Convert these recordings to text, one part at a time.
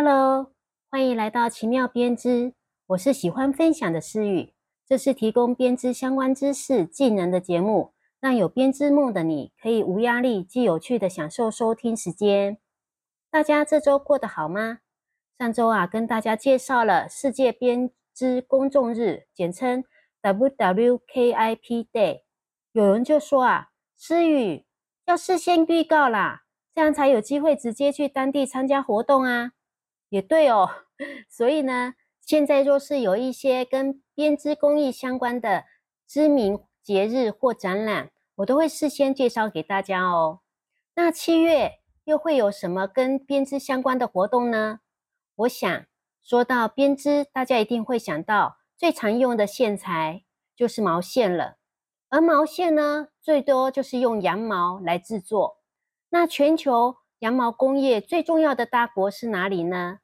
Hello，欢迎来到奇妙编织。我是喜欢分享的思雨，这是提供编织相关知识、技能的节目，让有编织梦的你可以无压力、既有趣的享受收听时间。大家这周过得好吗？上周啊，跟大家介绍了世界编织公众日，简称 WWKIP Day。有人就说啊，思雨要事先预告啦，这样才有机会直接去当地参加活动啊。也对哦，所以呢，现在若是有一些跟编织工艺相关的知名节日或展览，我都会事先介绍给大家哦。那七月又会有什么跟编织相关的活动呢？我想说到编织，大家一定会想到最常用的线材就是毛线了。而毛线呢，最多就是用羊毛来制作。那全球。羊毛工业最重要的大国是哪里呢？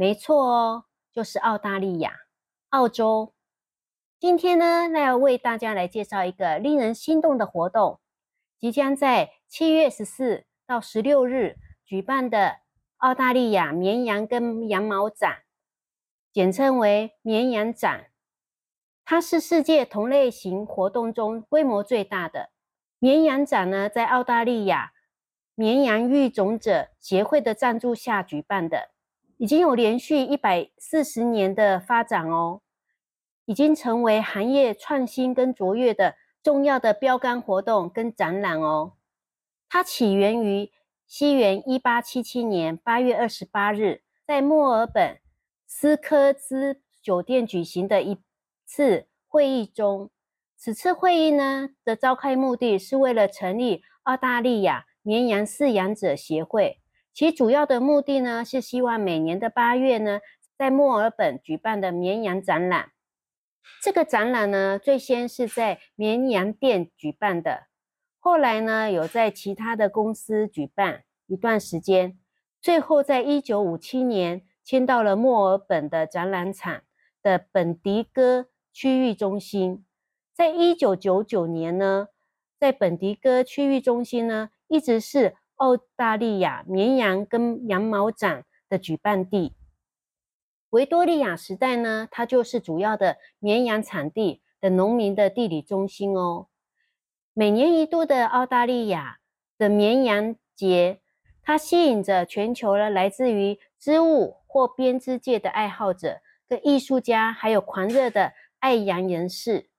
没错哦，就是澳大利亚、澳洲。今天呢，那要为大家来介绍一个令人心动的活动，即将在七月十四到十六日举办的澳大利亚绵羊跟羊毛展，简称为绵羊展。它是世界同类型活动中规模最大的绵羊展呢，在澳大利亚。绵羊育种者协会的赞助下举办的，已经有连续一百四十年的发展哦，已经成为行业创新跟卓越的重要的标杆活动跟展览哦。它起源于西元一八七七年八月二十八日，在墨尔本斯科兹酒店举行的一次会议中。此次会议呢的召开目的是为了成立澳大利亚。绵羊饲养者协会，其主要的目的呢，是希望每年的八月呢，在墨尔本举办的绵羊展览。这个展览呢，最先是在绵羊店举办的，后来呢，有在其他的公司举办一段时间，最后在一九五七年迁到了墨尔本的展览场的本迪哥区域中心。在一九九九年呢，在本迪哥区域中心呢。一直是澳大利亚绵羊跟羊毛展的举办地。维多利亚时代呢，它就是主要的绵羊产地的农民的地理中心哦。每年一度的澳大利亚的绵羊节，它吸引着全球的来自于织物或编织界的爱好者、跟艺术家，还有狂热的爱羊人士。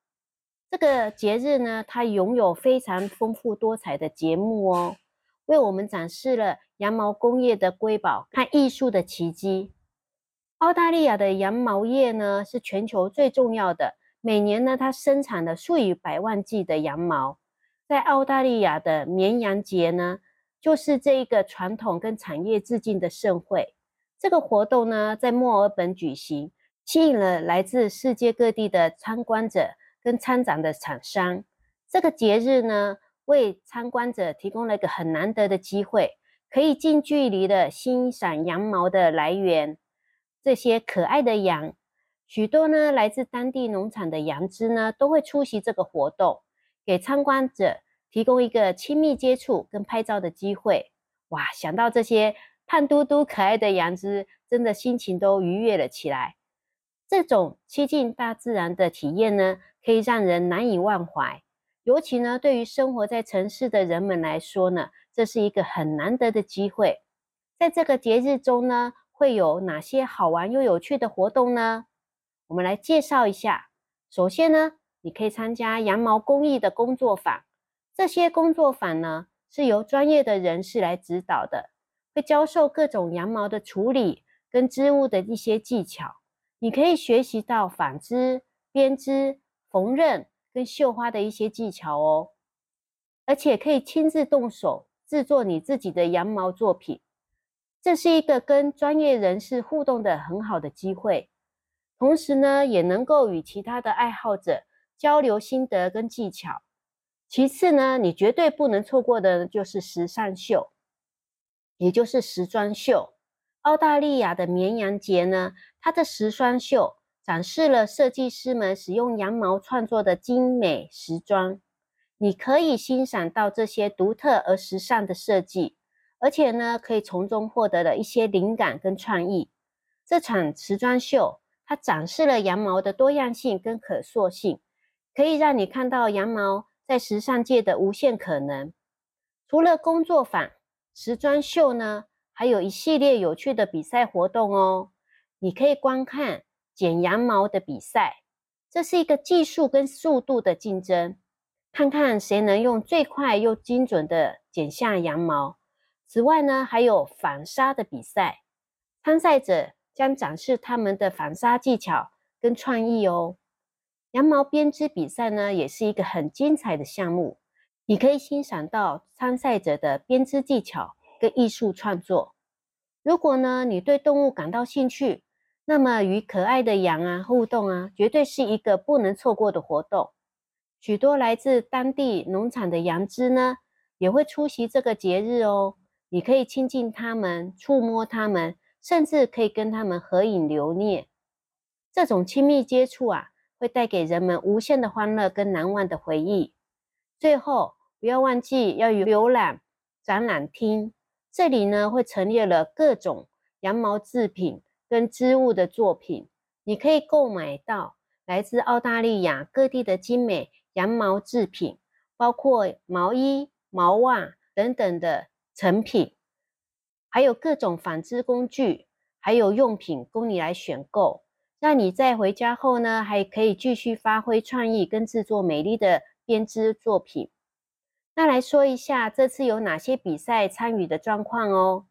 这个节日呢，它拥有非常丰富多彩的节目哦，为我们展示了羊毛工业的瑰宝和艺术的奇迹。澳大利亚的羊毛业呢，是全球最重要的，每年呢，它生产了数以百万计的羊毛。在澳大利亚的绵羊节呢，就是这一个传统跟产业致敬的盛会。这个活动呢，在墨尔本举行，吸引了来自世界各地的参观者。跟参展的厂商，这个节日呢，为参观者提供了一个很难得的机会，可以近距离的欣赏羊毛的来源，这些可爱的羊，许多呢来自当地农场的羊只呢，都会出席这个活动，给参观者提供一个亲密接触跟拍照的机会。哇，想到这些胖嘟嘟可爱的羊只，真的心情都愉悦了起来。这种亲近大自然的体验呢？可以让人难以忘怀，尤其呢，对于生活在城市的人们来说呢，这是一个很难得的机会。在这个节日中呢，会有哪些好玩又有趣的活动呢？我们来介绍一下。首先呢，你可以参加羊毛工艺的工作坊。这些工作坊呢，是由专业的人士来指导的，会教授各种羊毛的处理跟织物的一些技巧。你可以学习到纺织、编织。缝纫跟绣花的一些技巧哦，而且可以亲自动手制作你自己的羊毛作品，这是一个跟专业人士互动的很好的机会。同时呢，也能够与其他的爱好者交流心得跟技巧。其次呢，你绝对不能错过的就是时尚秀，也就是时装秀。澳大利亚的绵羊节呢，它的时装秀。展示了设计师们使用羊毛创作的精美时装，你可以欣赏到这些独特而时尚的设计，而且呢，可以从中获得了一些灵感跟创意。这场时装秀，它展示了羊毛的多样性跟可塑性，可以让你看到羊毛在时尚界的无限可能。除了工作坊、时装秀呢，还有一系列有趣的比赛活动哦。你可以观看剪羊毛的比赛，这是一个技术跟速度的竞争，看看谁能用最快又精准的剪下羊毛。此外呢，还有纺纱的比赛，参赛者。将展示他们的纺纱技巧跟创意哦。羊毛编织比赛呢，也是一个很精彩的项目。你可以欣赏到参赛者的编织技巧跟艺术创作。如果呢，你对动物感到兴趣，那么与可爱的羊啊互动啊，绝对是一个不能错过的活动。许多来自当地农场的羊只呢，也会出席这个节日哦。你可以亲近它们，触摸它们。甚至可以跟他们合影留念，这种亲密接触啊，会带给人们无限的欢乐跟难忘的回忆。最后，不要忘记要浏览展览厅，这里呢会陈列了各种羊毛制品跟织物的作品，你可以购买到来自澳大利亚各地的精美羊毛制品，包括毛衣、毛袜等等的成品。还有各种纺织工具，还有用品供你来选购。那你在回家后呢，还可以继续发挥创意，跟制作美丽的编织作品。那来说一下这次有哪些比赛参与的状况哦。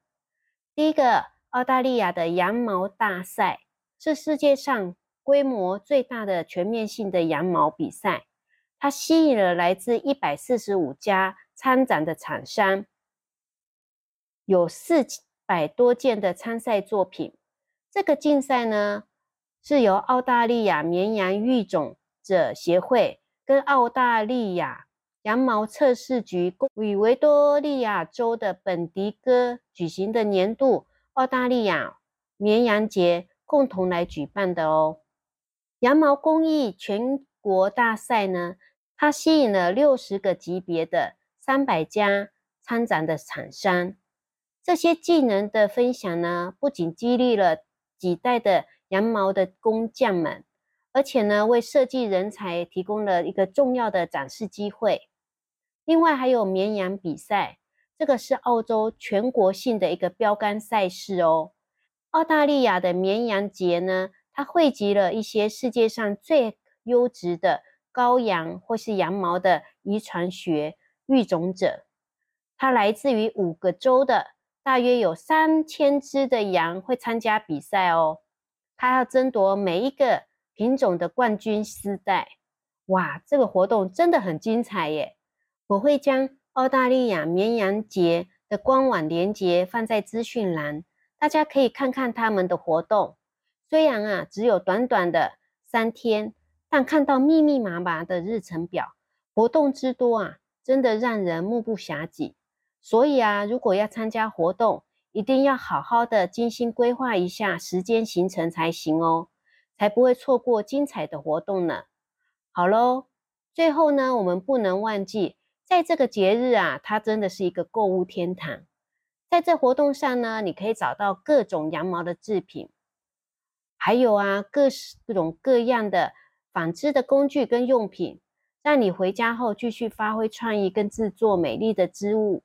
第一个，澳大利亚的羊毛大赛是世界上规模最大的全面性的羊毛比赛，它吸引了来自一百四十五家参展的厂商。有四百多件的参赛作品。这个竞赛呢，是由澳大利亚绵羊育种者协会跟澳大利亚羊毛测试局与维多利亚州的本迪哥举行的年度澳大利亚绵羊节共同来举办的哦。羊毛工艺全国大赛呢，它吸引了六十个级别的三百家参展的厂商。这些技能的分享呢，不仅激励了几代的羊毛的工匠们，而且呢，为设计人才提供了一个重要的展示机会。另外，还有绵羊比赛，这个是澳洲全国性的一个标杆赛事哦。澳大利亚的绵羊节呢，它汇集了一些世界上最优质的羔羊或是羊毛的遗传学育种者，它来自于五个州的。大约有三千只的羊会参加比赛哦，它要争夺每一个品种的冠军丝带。哇，这个活动真的很精彩耶！我会将澳大利亚绵羊节的官网链接放在资讯栏，大家可以看看他们的活动。虽然啊只有短短的三天，但看到密密麻麻的日程表，活动之多啊，真的让人目不暇接。所以啊，如果要参加活动，一定要好好的精心规划一下时间行程才行哦，才不会错过精彩的活动呢。好喽，最后呢，我们不能忘记，在这个节日啊，它真的是一个购物天堂。在这活动上呢，你可以找到各种羊毛的制品，还有啊，各式各种各样的纺织的工具跟用品，让你回家后继续发挥创意跟制作美丽的织物。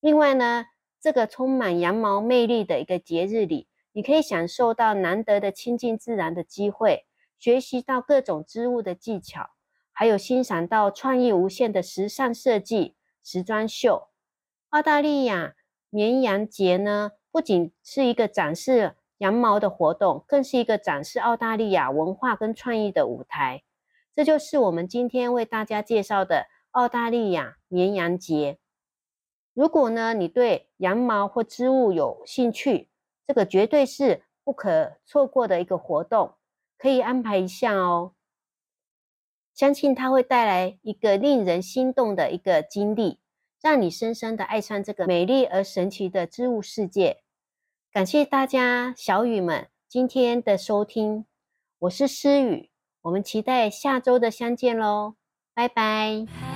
另外呢，这个充满羊毛魅力的一个节日里，你可以享受到难得的亲近自然的机会，学习到各种织物的技巧，还有欣赏到创意无限的时尚设计时装秀。澳大利亚绵羊节呢，不仅是一个展示羊毛的活动，更是一个展示澳大利亚文化跟创意的舞台。这就是我们今天为大家介绍的澳大利亚绵羊节。如果呢，你对羊毛或织物有兴趣，这个绝对是不可错过的一个活动，可以安排一下哦。相信它会带来一个令人心动的一个经历，让你深深的爱上这个美丽而神奇的织物世界。感谢大家小雨们今天的收听，我是诗雨，我们期待下周的相见喽，拜拜。